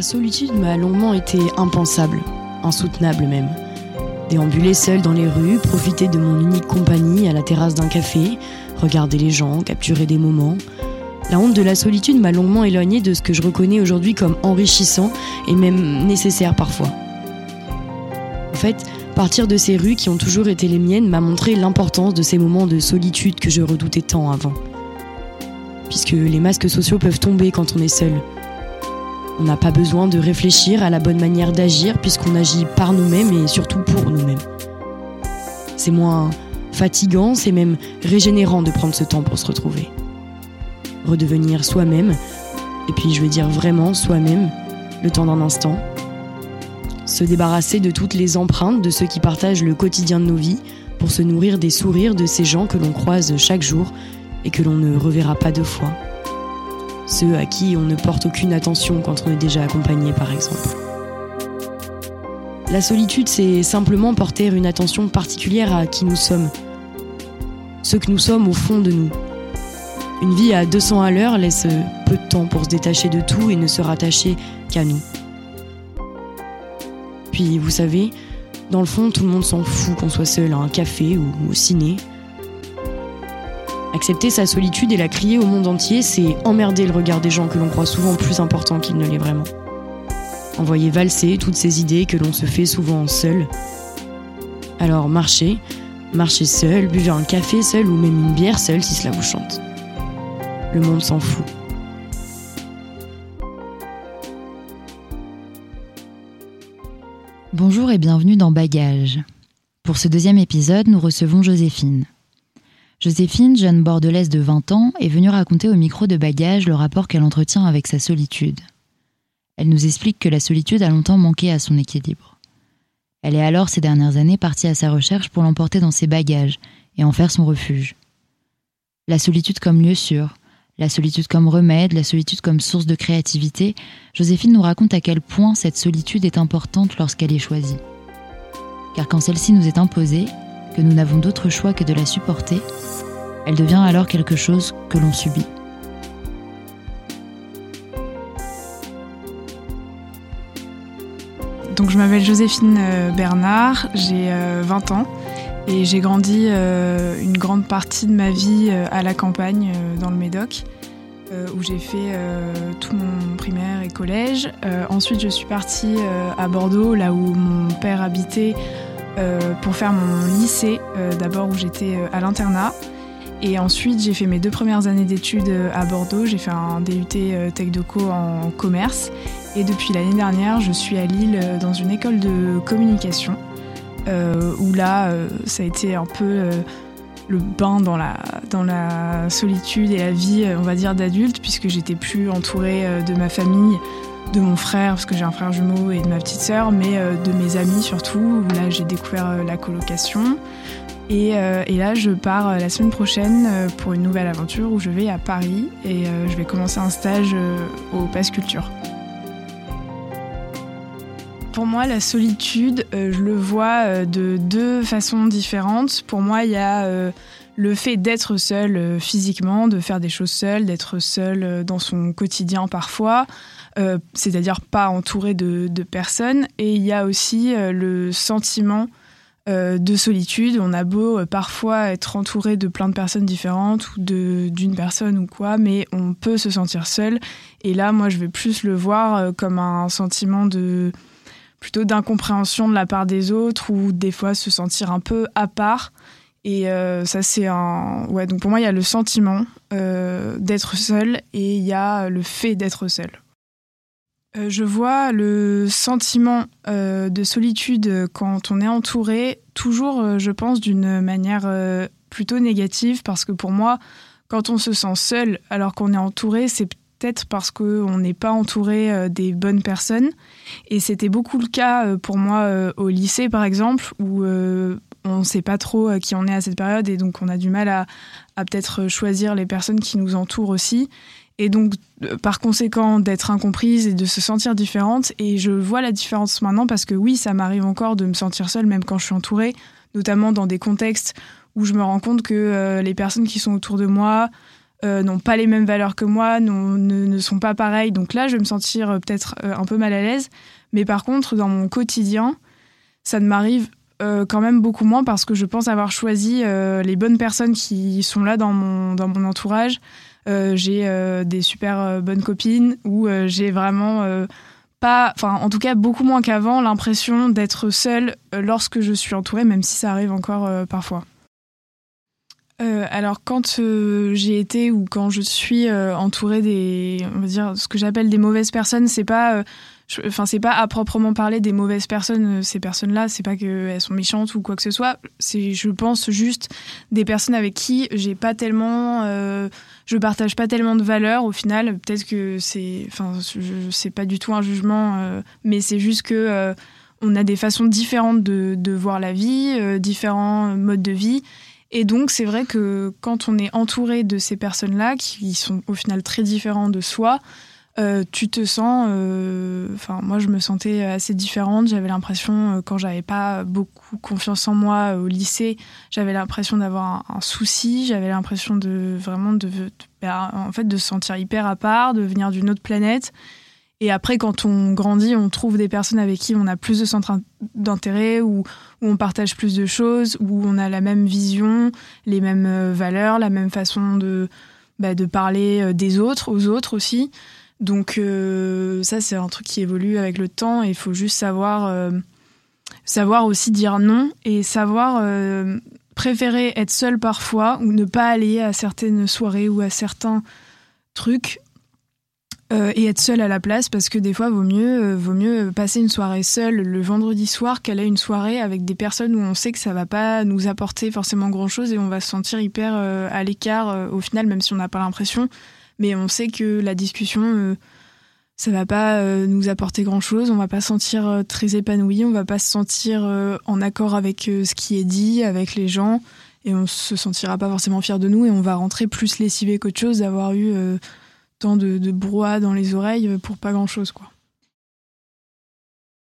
La solitude m'a longuement été impensable, insoutenable même. Déambuler seul dans les rues, profiter de mon unique compagnie à la terrasse d'un café, regarder les gens, capturer des moments. La honte de la solitude m'a longuement éloigné de ce que je reconnais aujourd'hui comme enrichissant et même nécessaire parfois. En fait, partir de ces rues qui ont toujours été les miennes m'a montré l'importance de ces moments de solitude que je redoutais tant avant. Puisque les masques sociaux peuvent tomber quand on est seul, on n'a pas besoin de réfléchir à la bonne manière d'agir puisqu'on agit par nous-mêmes et surtout pour nous-mêmes. C'est moins fatigant, c'est même régénérant de prendre ce temps pour se retrouver. Redevenir soi-même, et puis je veux dire vraiment soi-même, le temps d'un instant. Se débarrasser de toutes les empreintes de ceux qui partagent le quotidien de nos vies pour se nourrir des sourires de ces gens que l'on croise chaque jour et que l'on ne reverra pas deux fois ceux à qui on ne porte aucune attention quand on est déjà accompagné par exemple. La solitude, c'est simplement porter une attention particulière à qui nous sommes, ce que nous sommes au fond de nous. Une vie à 200 à l'heure laisse peu de temps pour se détacher de tout et ne se rattacher qu'à nous. Puis, vous savez, dans le fond, tout le monde s'en fout qu'on soit seul à un café ou au ciné, Accepter sa solitude et la crier au monde entier, c'est emmerder le regard des gens que l'on croit souvent plus important qu'il ne l'est vraiment. Envoyer valser toutes ces idées que l'on se fait souvent seul. Alors marchez, marchez seul, buvez un café seul ou même une bière seule si cela vous chante. Le monde s'en fout. Bonjour et bienvenue dans Bagage. Pour ce deuxième épisode, nous recevons Joséphine. Joséphine, jeune bordelaise de 20 ans, est venue raconter au micro de bagage le rapport qu'elle entretient avec sa solitude. Elle nous explique que la solitude a longtemps manqué à son équilibre. Elle est alors ces dernières années partie à sa recherche pour l'emporter dans ses bagages et en faire son refuge. La solitude comme lieu sûr, la solitude comme remède, la solitude comme source de créativité, Joséphine nous raconte à quel point cette solitude est importante lorsqu'elle est choisie. Car quand celle-ci nous est imposée, que nous n'avons d'autre choix que de la supporter, elle devient alors quelque chose que l'on subit. Donc je m'appelle Joséphine euh, Bernard, j'ai 20 euh, ans et j'ai grandi euh, une grande partie de ma vie à la campagne dans le Médoc où j'ai fait tout mon primaire et collège. ensuite je suis partie à Bordeaux là où mon père habitait pour faire mon lycée d'abord où j'étais à l'internat et ensuite, j'ai fait mes deux premières années d'études euh, à Bordeaux. J'ai fait un DUT euh, Tech Deco en commerce. Et depuis l'année dernière, je suis à Lille euh, dans une école de communication. où là, ça a été un peu le bain dans la, dans la solitude et la vie, on va dire, d'adulte, puisque j'étais plus entourée de ma famille, de mon frère, parce que j'ai un frère jumeau, et de ma petite sœur, mais de mes amis surtout, là, j'ai découvert la colocation. Euh, et, là, je pars euh, la semaine prochaine euh, pour une nouvelle aventure où je vais à Paris et je vais commencer un stage au Passe Culture. Pour moi, la solitude, je le vois de deux façons différentes. Pour moi, il y a le fait d'être seul physiquement, de faire des choses seul, d'être seul dans son quotidien parfois, c'est-à-dire pas entouré de, personnes. Et il y a aussi le sentiment euh, de solitude. On a beau euh, parfois être entouré de plein de personnes différentes ou d'une personne ou quoi, mais on peut se sentir seul. Et là, moi, je vais plus le voir euh, comme un sentiment de plutôt d'incompréhension de la part des autres ou des fois se sentir un peu à part. Et ça, c'est un. Ouais, donc pour moi, il y a le sentiment d'être seul et il y a le fait d'être seul. Euh, je vois le sentiment euh, de solitude quand on est entouré, toujours, euh, je pense, d'une manière plutôt négative, parce que pour moi, quand on se sent seul alors qu'on est entouré, c'est peut-être parce qu'on n'est pas entouré des bonnes personnes. Et c'était beaucoup le cas pour moi au lycée, par exemple, où on ne sait pas trop qui on est à cette période, et donc on a du mal à peut-être choisir les personnes qui nous entourent aussi et donc euh, par conséquent d'être incomprise et de se sentir différente. Et je vois la différence maintenant parce que oui, ça m'arrive encore de me sentir seule même quand je suis entourée, notamment dans des contextes où je me rends compte que euh, les personnes qui sont autour de moi n'ont pas les mêmes valeurs que moi, ne, sont pas pareils. Donc là, je vais me sentir peut-être un peu mal à l'aise. Mais par contre, dans mon quotidien, ça ne m'arrive quand même beaucoup moins parce que je pense avoir choisi les bonnes personnes qui sont là dans mon, dans mon entourage. J'ai des super bonnes copines où j'ai vraiment pas, enfin en tout cas beaucoup moins qu'avant, l'impression d'être seule euh, lorsque je suis entourée, même si ça arrive encore euh, parfois. Euh, alors quand j'ai été ou quand je suis entourée des, on va dire ce que j'appelle des mauvaises personnes, c'est pas enfin c'est pas à proprement parler des mauvaises personnes euh, ces personnes là c'est pas qu'elles sont méchantes ou quoi que ce soit. C'est je pense juste des personnes avec qui j'ai pas tellement euh, je partage pas tellement de valeurs au final. Peut-être que c'est enfin c'est pas du tout un jugement euh, mais c'est juste que on a des façons différentes de voir la vie différents modes de vie. Et donc, c'est vrai que quand on est entouré de ces personnes-là, qui sont au final très différents de soi, euh, tu te sens. Euh, enfin, moi, je me sentais assez différente. J'avais l'impression, euh, quand j'avais pas beaucoup confiance en moi au lycée, j'avais l'impression d'avoir un, souci. J'avais l'impression de vraiment de, bah, en fait, de se sentir hyper à part, de venir d'une autre planète. Et après, quand on grandit, on trouve des personnes avec qui on a plus de centres d'intérêt, où, où, on partage plus de choses, où on a la même vision, les mêmes valeurs, la même façon de, bah, de parler des autres, aux autres aussi. Donc euh, ça, c'est un truc qui évolue avec le temps et il faut juste savoir, euh, aussi dire non et savoir euh, préférer être seul parfois ou ne pas aller à certaines soirées ou à certains trucs et être seul à la place parce que des fois vaut mieux vaut mieux passer une soirée seule le vendredi soir qu'aller une soirée avec des personnes où on sait que ça va pas nous apporter forcément grand chose et on va se sentir hyper à l'écart au final même si on n'a pas l'impression mais on sait que la discussion, euh, ça va pas euh, nous apporter grand chose. On va pas se sentir euh, très épanoui, on va pas se sentir en accord avec ce qui est dit, avec les gens, et on se sentira pas forcément fier de nous, et on va rentrer plus lessivé qu'autre chose d'avoir eu tant de, de brouhaha dans les oreilles pour pas grand chose, quoi.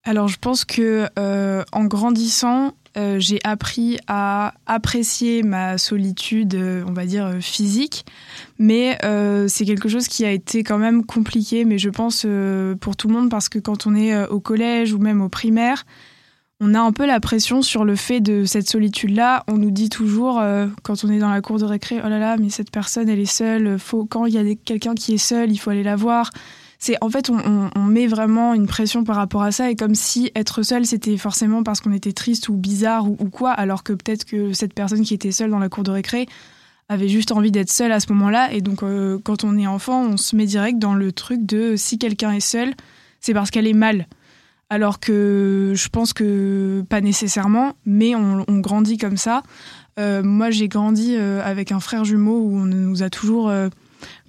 Alors je pense que en grandissant, j'ai appris à apprécier ma solitude, on va dire physique, mais euh, c'est quelque chose qui a été quand même compliqué, mais je pense euh, pour tout le monde, parce que quand on est euh, au collège ou même au primaire, on a un peu la pression sur le fait de cette solitude-là. On nous dit toujours, quand on est dans la cour de récré, oh là là, mais cette personne, elle est seule. Faut, quand il y a quelqu'un qui est seul, il faut aller la voir. C'est en fait, on, met vraiment une pression par rapport à ça, et comme si être seul, c'était forcément parce qu'on était triste ou bizarre ou, quoi, alors que peut-être que cette personne qui était seule dans la cour de récré, avait juste envie d'être seul à ce moment-là. Et donc, euh, quand on est enfant, on se met direct dans le truc de si quelqu'un est seul, c'est parce qu'elle est mal. Alors que je pense que pas nécessairement, mais on, grandit comme ça. Euh, moi, j'ai grandi euh, avec un frère jumeau où on nous a toujours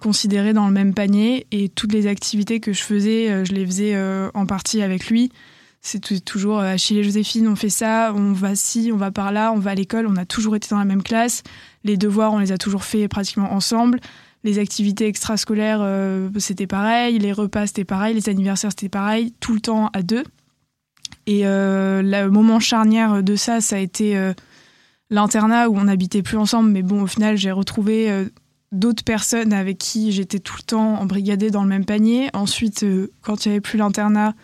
considérés dans le même panier et toutes les activités que je faisais, je les faisais en partie avec lui. C'est toujours chez les Joséphine, on fait ça, on va ci, on va par là, on va à l'école, on a toujours été dans la même classe. Les devoirs, on les a toujours fait pratiquement ensemble. Les activités extrascolaires, euh, c'était pareil. Les repas, c'était pareil. Les anniversaires, c'était pareil. Tout le temps à deux. Et euh, le moment charnière de ça, ça a été euh, l'internat où on n'habitait plus ensemble. Mais bon, au final, j'ai retrouvé d'autres personnes avec qui j'étais tout le temps embrigadée dans le même panier. Ensuite, quand il n'y avait plus l'internat,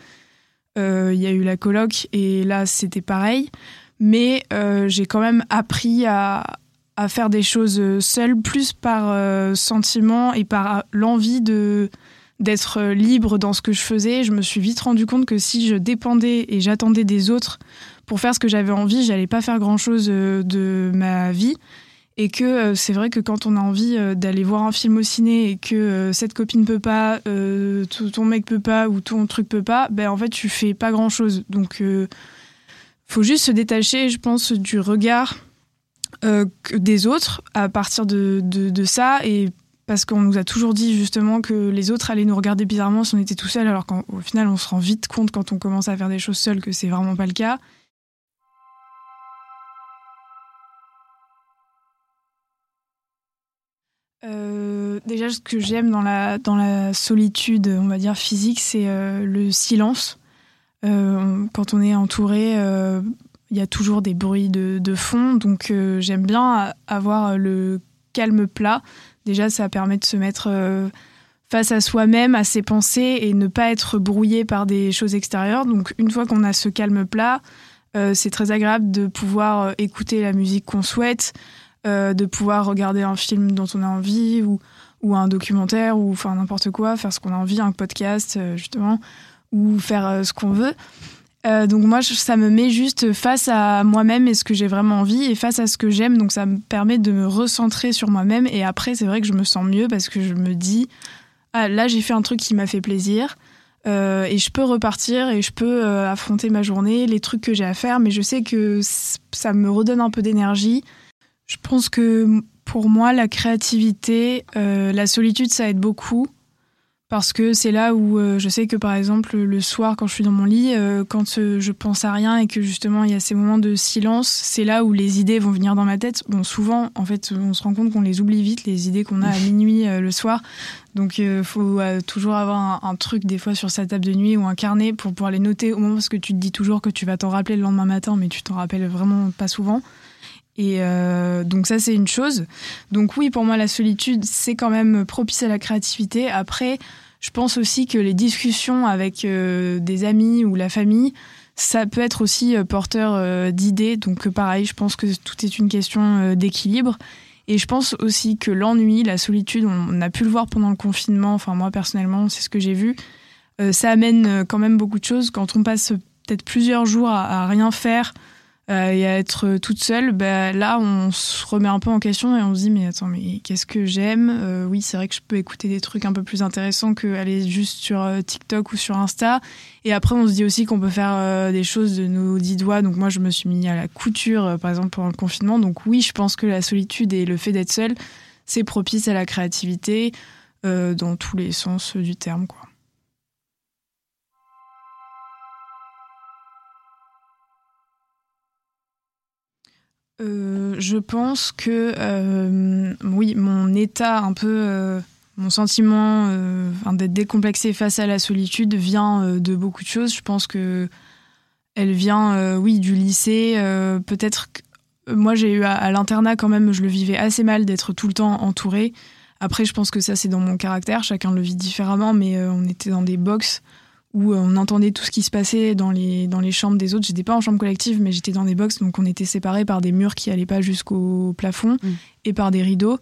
il y a eu la coloc. Et là, c'était pareil. Mais j'ai quand même appris à, à faire des choses euh, seule, plus par euh, sentiment et par l'envie de d'être euh, libre dans ce que je faisais. Je me suis vite rendu compte que si je dépendais et j'attendais des autres pour faire ce que j'avais envie, j'allais pas faire grand chose de ma vie. Et que c'est vrai que quand on a envie d'aller voir un film au ciné et que cette copine peut pas, ton mec peut pas ou ton truc peut pas, ben en fait tu fais pas grand chose. Donc faut juste se détacher, je pense, du regard euh, des autres à partir de, de, ça et parce qu'on nous a toujours dit justement que les autres allaient nous regarder bizarrement si on était tout seul alors qu'au final on se rend vite compte quand on commence à faire des choses seul que c'est vraiment pas le cas. Euh, déjà, ce que j'aime dans la, dans la solitude, on va dire physique, c'est euh, le silence. quand on est entouré il y a toujours des bruits de, fond, donc euh, j'aime bien avoir le calme plat, Déjà, ça permet de se mettre face à soi-même, à ses pensées et ne pas être brouillé par des choses extérieures. Donc une fois qu'on a ce calme plat, euh, c'est très agréable de pouvoir euh, écouter la musique qu'on souhaite, euh, de pouvoir regarder un film dont on a envie ou, ou un documentaire ou enfin n'importe quoi, faire ce qu'on a envie, un podcast justement, ou faire ce qu'on veut. donc moi, ça me met juste face à moi-même et ce que j'ai vraiment envie et face à ce que j'aime. Donc ça me permet de me recentrer sur moi-même. Et après, c'est vrai que je me sens mieux parce que je me dis, ah, là j'ai fait un truc qui m'a fait plaisir. Euh, et je peux repartir et je peux euh, affronter ma journée, les trucs que j'ai à faire, mais je sais que ça me redonne un peu d'énergie. Je pense que pour moi, la créativité, euh, la solitude, ça aide beaucoup parce que c'est là où euh, je sais que par exemple le soir quand je suis dans mon lit, euh, quand je pense à rien et que justement il y a ces moments de silence, c'est là où les idées vont venir dans ma tête. Bon, souvent en fait on se rend compte qu'on les oublie vite les idées qu'on a à minuit le soir. Donc il faut toujours avoir un, truc des fois sur sa table de nuit ou un carnet pour pouvoir les noter au moment parce que tu te dis toujours que tu vas t'en rappeler le lendemain matin, mais tu t'en rappelles vraiment pas souvent. Et donc ça c'est une chose. Donc oui pour moi la solitude c'est quand même propice à la créativité. Après je pense aussi que les discussions avec euh, des amis ou la famille, ça peut être aussi euh, porteur euh, d'idées. Donc pareil, je pense que tout est une question d'équilibre. Et je pense aussi que l'ennui, la solitude, on, a pu le voir pendant le confinement, enfin moi personnellement, c'est ce que j'ai vu, ça amène quand même beaucoup de choses. Quand on passe peut-être plusieurs jours à rien faire, euh, et à être toute seule, bah, là, on se remet un peu en question et on se dit, mais attends, mais qu'est-ce que j'aime? Euh, Oui, c'est vrai que je peux écouter des trucs un peu plus intéressants qu'aller juste sur euh, TikTok ou sur Insta. Et après, on se dit aussi qu'on peut faire des choses de nos dix doigts. Donc moi, je me suis mis à la couture, par exemple, pendant le confinement. Donc oui, je pense que la solitude et le fait d'être seule, c'est propice à la créativité dans tous les sens du terme, quoi. Euh, je pense que euh, oui, mon état un peu, euh, mon sentiment d'être décomplexé face à la solitude vient de beaucoup de choses. Je pense que elle vient, oui, du lycée. Peut-être que moi j'ai eu à, l'internat quand même, je le vivais assez mal d'être tout le temps entouré. Après, je pense que ça c'est dans mon caractère. Chacun le vit différemment, mais on était dans des box où euh, on entendait tout ce qui se passait dans les, dans les chambres des autres. J'étais pas en chambre collective, mais j'étais dans des box, donc on était séparés par des murs qui allaient pas jusqu'au plafond mm. et par des rideaux.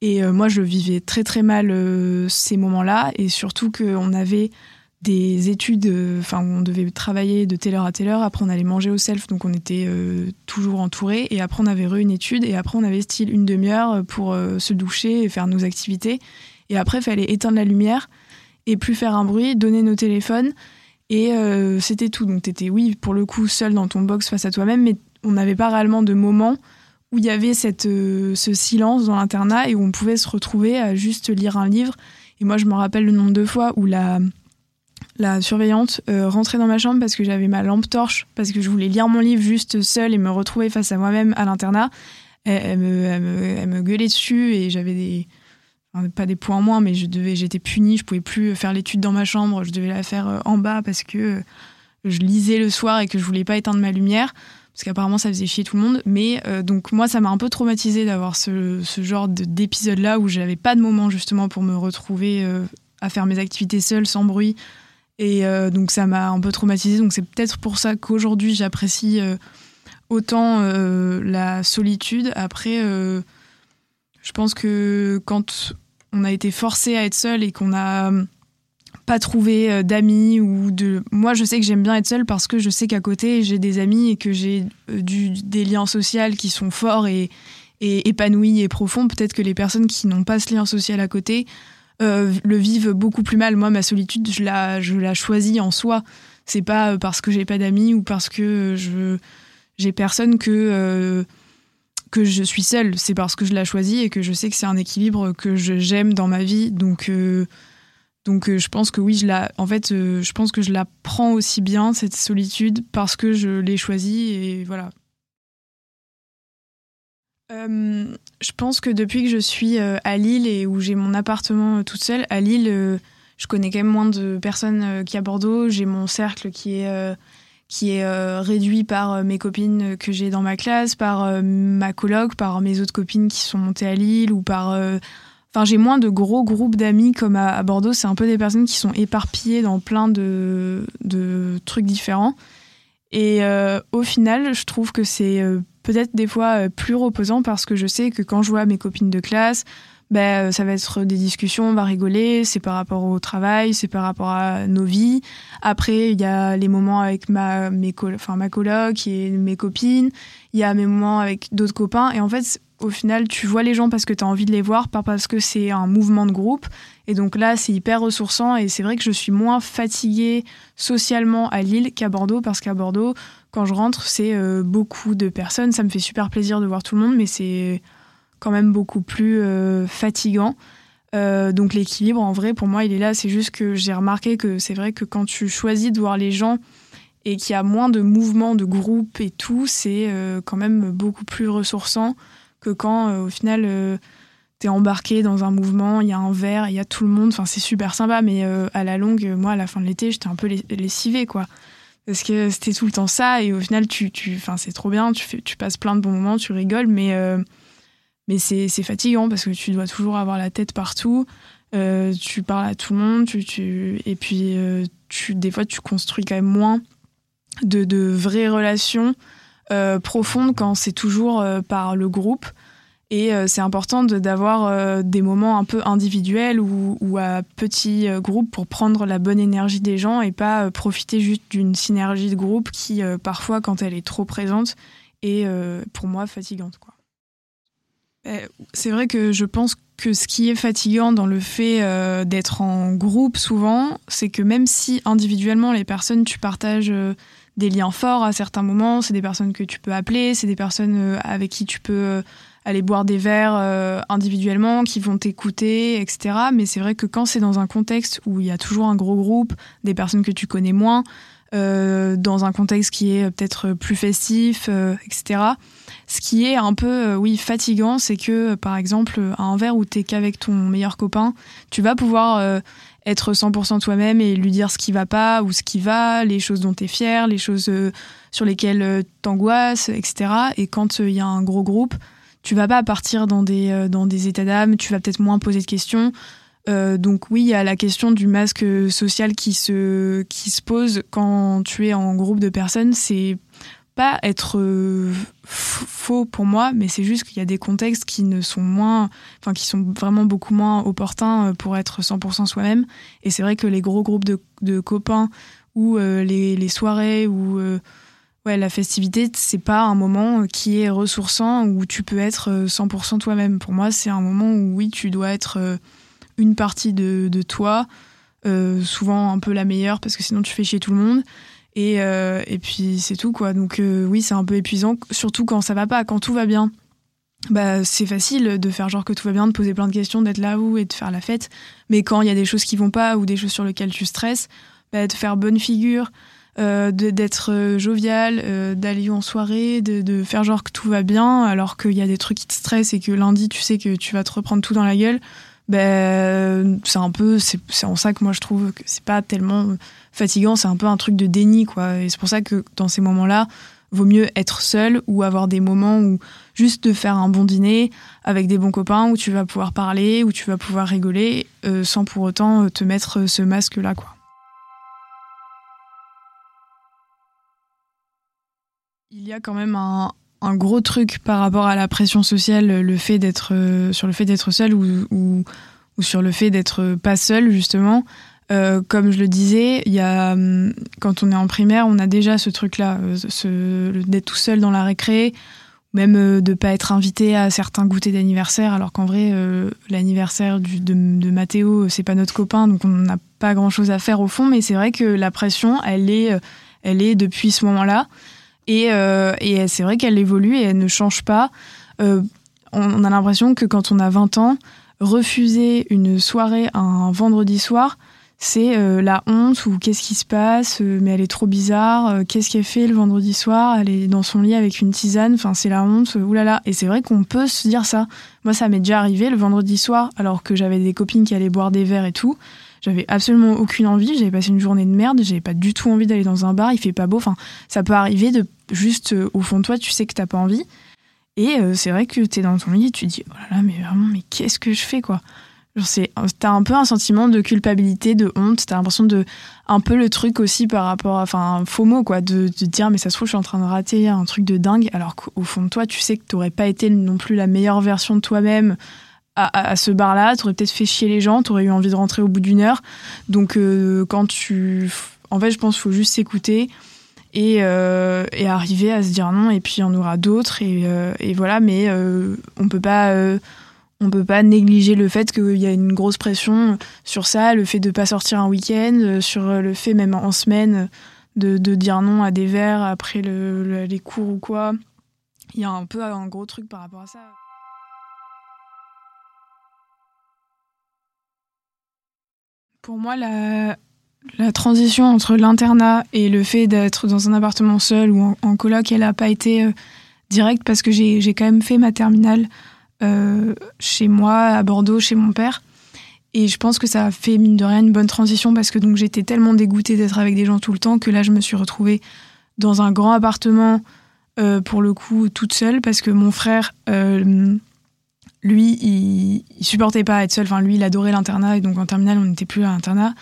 Et euh, moi, je vivais très très mal euh, ces moments-là, et surtout qu'on avait des études, enfin, on devait travailler de telle heure à telle heure. Après, on allait manger au self, donc on était toujours entouré. Et après, on avait re une étude, et après, on avait style une demi-heure pour se doucher et faire nos activités. Et après, il fallait éteindre la lumière et plus faire un bruit, donner nos téléphones. Et euh, c'était tout. Donc, tu étais, oui, pour le coup, seul dans ton box face à toi-même, mais on n'avait pas réellement de moment où il y avait cette, euh, ce silence dans l'internat et où on pouvait se retrouver à juste lire un livre. Et moi, je me rappelle le nombre de fois où la, la surveillante euh, rentrait dans ma chambre parce que j'avais ma lampe torche, parce que je voulais lire mon livre juste seule et me retrouver face à moi-même à l'internat. Elle, me, elle, me, elle me gueulait dessus et j'avais des pas des points en moins, mais je devais, j'étais punie, je pouvais plus faire l'étude dans ma chambre, je devais la faire euh, en bas parce que euh, je lisais le soir et que je voulais pas éteindre ma lumière, parce qu'apparemment ça faisait chier tout le monde. Mais euh, donc moi, ça m'a un peu traumatisé d'avoir ce, ce, genre d'épisode-là où j'avais pas de moment justement pour me retrouver à faire mes activités seule, sans bruit. Et donc ça m'a un peu traumatisé. Donc c'est peut-être pour ça qu'aujourd'hui j'apprécie autant la solitude. Après, je pense que quand on a été forcé à être seul et qu'on n'a euh, pas trouvé euh, d'amis ou de moi je sais que j'aime bien être seule parce que je sais qu'à côté j'ai des amis et que j'ai euh, des liens sociaux qui sont forts et, épanouis et profonds. Peut-être que les personnes qui n'ont pas ce lien social à côté le vivent beaucoup plus mal. Moi ma solitude je la je choisis en soi. C'est pas parce que j'ai pas d'amis ou parce que je j'ai personne que je suis seule, c'est parce que je l'ai choisi et que je sais que c'est un équilibre que j'aime dans ma vie. Donc, euh, donc euh, je pense que oui, je la, en fait, euh, je pense que je la prends aussi bien cette solitude parce que je l'ai choisie et voilà. je pense que depuis que je suis à Lille et où j'ai mon appartement toute seule, à Lille, je connais quand même moins de personnes qu'à Bordeaux. J'ai mon cercle qui est qui est euh, réduit par euh, mes copines que j'ai dans ma classe, par euh, ma coloc, par mes autres copines qui sont montées à Lille ou par Enfin, j'ai moins de gros groupes d'amis comme à, Bordeaux. C'est un peu des personnes qui sont éparpillées dans plein de, trucs différents. Et au final, je trouve que c'est peut-être des fois plus reposant parce que je sais que quand je vois mes copines de classe, ben, ça va être des discussions, on va rigoler, c'est par rapport au travail, c'est par rapport à nos vies. Après, il y a les moments avec ma, mes enfin, ma coloc et mes copines, il y a mes moments avec d'autres copains. Et en fait, au final, tu vois les gens parce que tu as envie de les voir, pas parce que c'est un mouvement de groupe. Et donc là, c'est hyper ressourçant. Et c'est vrai que je suis moins fatiguée socialement à Lille qu'à Bordeaux, parce qu'à Bordeaux, quand je rentre, c'est euh, beaucoup de personnes. Ça me fait super plaisir de voir tout le monde, mais c'est quand même beaucoup plus euh, fatigant. Euh, donc l'équilibre, en vrai, pour moi, il est là. C'est juste que j'ai remarqué que c'est vrai que quand tu choisis de voir les gens et qu'il y a moins de mouvements de groupe et tout, c'est quand même beaucoup plus ressourçant que quand euh, au final euh, t'es embarqué dans un mouvement, il y a un verre, il y a tout le monde, enfin c'est super sympa, mais euh, à la longue, moi à la fin de l'été, j'étais un peu lessivée quoi. Parce que c'était tout le temps ça, et au final, tu, tu, c'est trop bien, tu passes plein de bons moments, tu rigoles, mais, mais c'est fatigant parce que tu dois toujours avoir la tête partout, tu parles à tout le monde, tu, tu, et puis tu, des fois, tu construis quand même moins de, de vraies relations euh, profonde quand c'est toujours euh, par le groupe. Et euh, c'est important d'avoir des moments un peu individuels ou, ou à petits groupes pour prendre la bonne énergie des gens et pas profiter juste d'une synergie de groupe qui, parfois, quand elle est trop présente, est pour moi fatigante. Quoi. C'est vrai que je pense que ce qui est fatigant dans le fait d'être en groupe souvent, c'est que même si individuellement les personnes, tu partages des liens forts à certains moments. C'est des personnes que tu peux appeler, c'est des personnes euh, avec qui tu peux euh, aller boire des verres euh, individuellement, qui vont t'écouter, etc. Mais c'est vrai que quand c'est dans un contexte où il y a toujours un gros groupe, des personnes que tu connais moins, dans un contexte qui est peut-être plus festif, etc. Ce qui est un peu, oui, fatigant, c'est que, par exemple, à un verre où t'es qu'avec ton meilleur copain, tu vas pouvoir être 100% toi-même et lui dire ce qui va pas ou ce qui va, les choses dont tu es fier, les choses euh, sur lesquelles euh, t'angoisses, etc. Et quand il euh, y a un gros groupe, tu vas pas partir dans des, dans des états d'âme, tu vas peut-être moins poser de questions. donc oui, il y a la question du masque social qui se, qui se pose quand tu es en groupe de personnes. C'est pas être euh, faux pour moi, mais c'est juste qu'il y a des contextes qui ne sont moins, enfin qui sont vraiment beaucoup moins opportuns euh, pour être 100% soi-même. Et c'est vrai que les gros groupes de, copains ou euh, les, les, soirées ou ouais la festivité, c'est pas un moment qui est ressourçant où tu peux être 100% toi-même. Pour moi, c'est un moment où oui, tu dois être une partie de, de toi, souvent un peu la meilleure parce que sinon tu fais chier tout le monde. Et, euh, et puis c'est tout quoi. Donc euh, oui, c'est un peu épuisant, surtout quand ça va pas, quand tout va bien. Bah, c'est facile de faire genre que tout va bien, de poser plein de questions, d'être là où et de faire la fête. Mais quand il y a des choses qui vont pas ou des choses sur lesquelles tu stresses, bah, de faire bonne figure, euh, d'être euh, jovial, euh, d'aller en soirée, de, de, faire genre que tout va bien, alors qu'il y a des trucs qui te stressent et que lundi tu sais que tu vas te reprendre tout dans la gueule. Ben, c'est un peu, c'est en ça que moi je trouve que c'est pas tellement fatigant, c'est un peu un truc de déni, quoi. Et c'est pour ça que dans ces moments-là, vaut mieux être seul ou avoir des moments où juste de faire un bon dîner avec des bons copains où tu vas pouvoir parler, où tu vas pouvoir rigoler euh, sans pour autant te mettre ce masque-là, quoi. Il y a quand même un, un gros truc par rapport à la pression sociale, le fait d'être euh, sur le fait d'être seul ou, sur le fait d'être pas seul justement. Euh, comme je le disais, il hum, quand on est en primaire, on a déjà ce truc-là, euh, d'être tout seul dans la récré, même euh, de pas être invité à certains goûters d'anniversaire, alors qu'en vrai, l'anniversaire de, de Mathéo, c'est pas notre copain, donc on n'a pas grand-chose à faire au fond. Mais c'est vrai que la pression, elle est, elle est depuis ce moment-là. Et, euh, et c'est vrai qu'elle évolue et elle ne change pas. Euh, on, a l'impression que quand on a 20 ans, refuser une soirée un vendredi soir, c'est euh, la honte ou qu'est-ce qui se passe, mais elle est trop bizarre, qu'est-ce qu'elle fait le vendredi soir, elle est dans son lit avec une tisane, enfin c'est la honte, oulala. Et c'est vrai qu'on peut se dire ça. Moi ça m'est déjà arrivé le vendredi soir, alors que j'avais des copines qui allaient boire des verres et tout. J'avais absolument aucune envie, j'avais passé une journée de merde, j'avais pas du tout envie d'aller dans un bar, il fait pas beau, enfin ça peut arriver de juste euh, au fond de toi, tu sais que t'as pas envie. Et c'est vrai que tu es dans ton lit et tu dis, oh là là, mais vraiment, mais qu'est-ce que je fais, quoi? T'as un peu un sentiment de culpabilité, de honte, t'as l'impression de. Un peu le truc aussi par rapport à. Enfin, faux mot, quoi, de, de dire, mais ça se trouve, je suis en train de rater un truc de dingue, alors qu'au fond de toi, tu sais que t'aurais pas été non plus la meilleure version de toi-même à, ce bar-là, t'aurais peut-être fait chier les gens, t'aurais eu envie de rentrer au bout d'une heure. Donc, euh, quand tu. En fait, je pense qu'il faut juste s'écouter. Et, euh, et, arriver à se dire non et puis il y en aura d'autres et, euh, voilà mais on peut pas on peut pas négliger le fait qu'il y a une grosse pression sur ça, le fait de pas sortir un week-end, sur le fait même en semaine de, dire non à des verres après les cours ou quoi. Il y a un peu un gros truc par rapport à ça. Pour moi, la, transition entre l'internat et le fait d'être dans un appartement seul ou en, coloc, elle n'a pas été euh, directe parce que j'ai quand même fait ma terminale euh, chez moi, à Bordeaux, chez mon père. Et je pense que ça a fait, mine de rien, une bonne transition parce que donc j'étais tellement dégoûtée d'être avec des gens tout le temps que là, je me suis retrouvée dans un grand appartement, euh, pour le coup, toute seule parce que mon frère, lui, il, supportait pas être seul. Enfin, lui, il adorait l'internat et donc en terminale, on n'était plus à l'internat.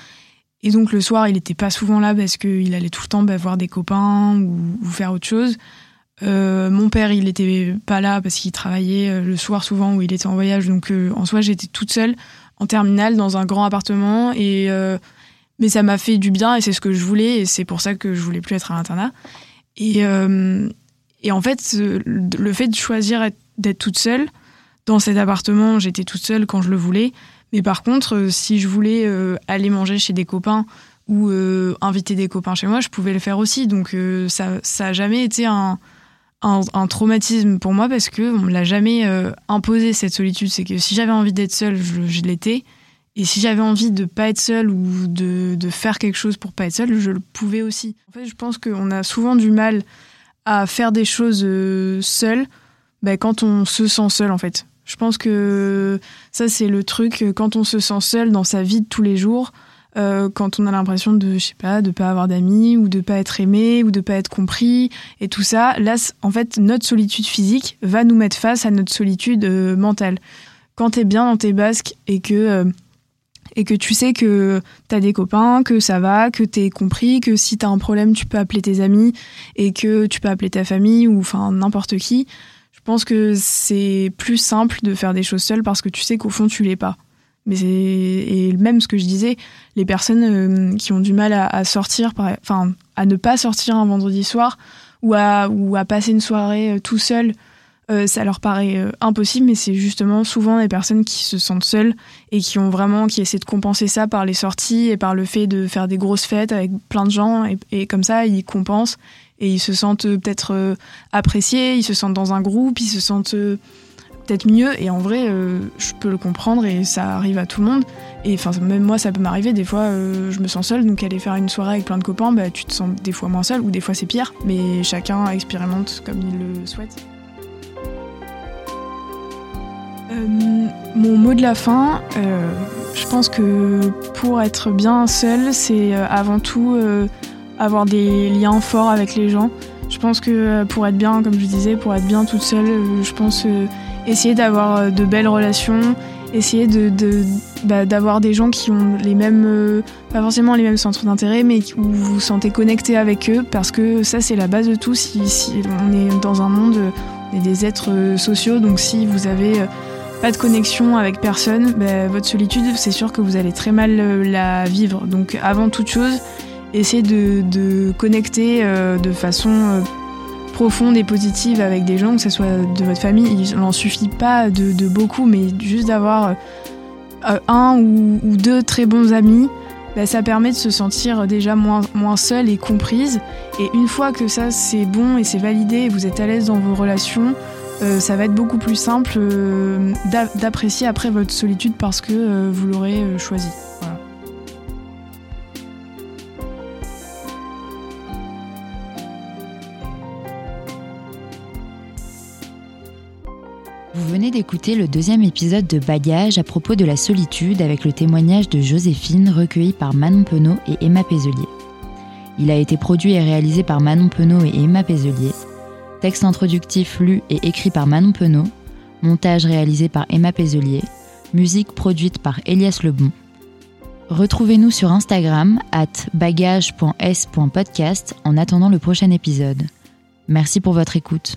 Et donc le soir, il n'était pas souvent là parce qu'il allait tout le temps bah, voir des copains ou, faire autre chose. Euh, mon père, il était pas là parce qu'il travaillait euh, le soir souvent ou il était en voyage. Donc, euh, en soi, j'étais toute seule en terminale dans un grand appartement. Et, mais ça m'a fait du bien et c'est ce que je voulais. Et c'est pour ça que je voulais plus être à l'internat. Et, et en fait, le fait de choisir d'être toute seule dans cet appartement, j'étais toute seule quand je le voulais. Mais par contre, si je voulais aller manger chez des copains ou inviter des copains chez moi, je pouvais le faire aussi. Donc ça, ça a jamais été un, traumatisme pour moi parce que on me l'a jamais euh, imposé cette solitude. C'est que si j'avais envie d'être seule, je, l'étais. Et si j'avais envie de pas être seule ou de, faire quelque chose pour pas être seule, je le pouvais aussi. En fait, je pense qu'on a souvent du mal à faire des choses euh, seule ben, quand on se sent seul en fait. Je pense que ça c'est le truc quand on se sent seul dans sa vie de tous les jours. Euh, quand on a l'impression de, je sais pas, de pas avoir d'amis ou de pas être aimé ou de pas être compris et tout ça. Là, en fait, notre solitude physique va nous mettre face à notre solitude euh, mentale. Quand t'es bien dans tes basques et que euh, et que tu sais que t'as des copains, que ça va, que t'es compris, que si t'as un problème, tu peux appeler tes amis et que tu peux appeler ta famille ou enfin n'importe qui. Je pense que c'est plus simple de faire des choses seules parce que tu sais qu'au fond tu l'es pas. Mais et même ce que je disais, les personnes euh, qui ont du mal à, sortir, enfin à ne pas sortir un vendredi soir ou à, ou à passer une soirée euh, tout seul, euh, ça leur paraît impossible. Mais c'est justement souvent les personnes qui se sentent seules et qui ont vraiment qui essaient de compenser ça par les sorties et par le fait de faire des grosses fêtes avec plein de gens et, comme ça ils compensent et ils se sentent peut-être appréciés, ils se sentent dans un groupe, ils se sentent peut-être mieux. Et en vrai, euh, je peux le comprendre et ça arrive à tout le monde. Et enfin, même moi, ça peut m'arriver. Des fois, euh, je me sens seule, donc aller faire une soirée avec plein de copains, bah, tu te sens des fois moins seule ou des fois c'est pire. Mais chacun expérimente comme il le souhaite. Euh, mon mot de la fin, je pense que pour être bien seule, c'est avant tout avoir des liens forts avec les gens. Je pense que pour être bien, comme je disais, pour être bien toute seule, je pense essayer d'avoir euh, de belles relations, essayer de, bah, d'avoir des gens qui ont les mêmes, euh, pas forcément les mêmes centres d'intérêt, mais où vous vous sentez connecté avec eux, parce que ça c'est la base de tout. Si, on est dans un monde, on est des êtres euh, sociaux, donc si vous avez pas de connexion avec personne, bah, votre solitude, c'est sûr que vous allez très mal la vivre. Donc avant toute chose, essayez de, connecter de façon profonde et positive avec des gens, que ce soit de votre famille. Il n'en suffit pas de, beaucoup, mais juste d'avoir euh, un ou, deux très bons amis, bah, ça permet de se sentir déjà moins, moins seule et comprise. Et une fois que ça c'est bon et c'est validé vous êtes à l'aise dans vos relations, euh, ça va être beaucoup plus simple euh, d'apprécier après votre solitude parce que vous l'aurez choisi. Vous venez d'écouter le deuxième épisode de Bagage à propos de la solitude avec le témoignage de Joséphine recueilli par Manon Penaud et Emma Pézelier. Il a été produit et réalisé par Manon Penaud et Emma Pézelier. Texte introductif lu et écrit par Manon Penaud. Montage réalisé par Emma Pézelier. Musique produite par Elias Lebon. Retrouvez-nous sur Instagram at bagage.s.podcast en attendant le prochain épisode. Merci pour votre écoute.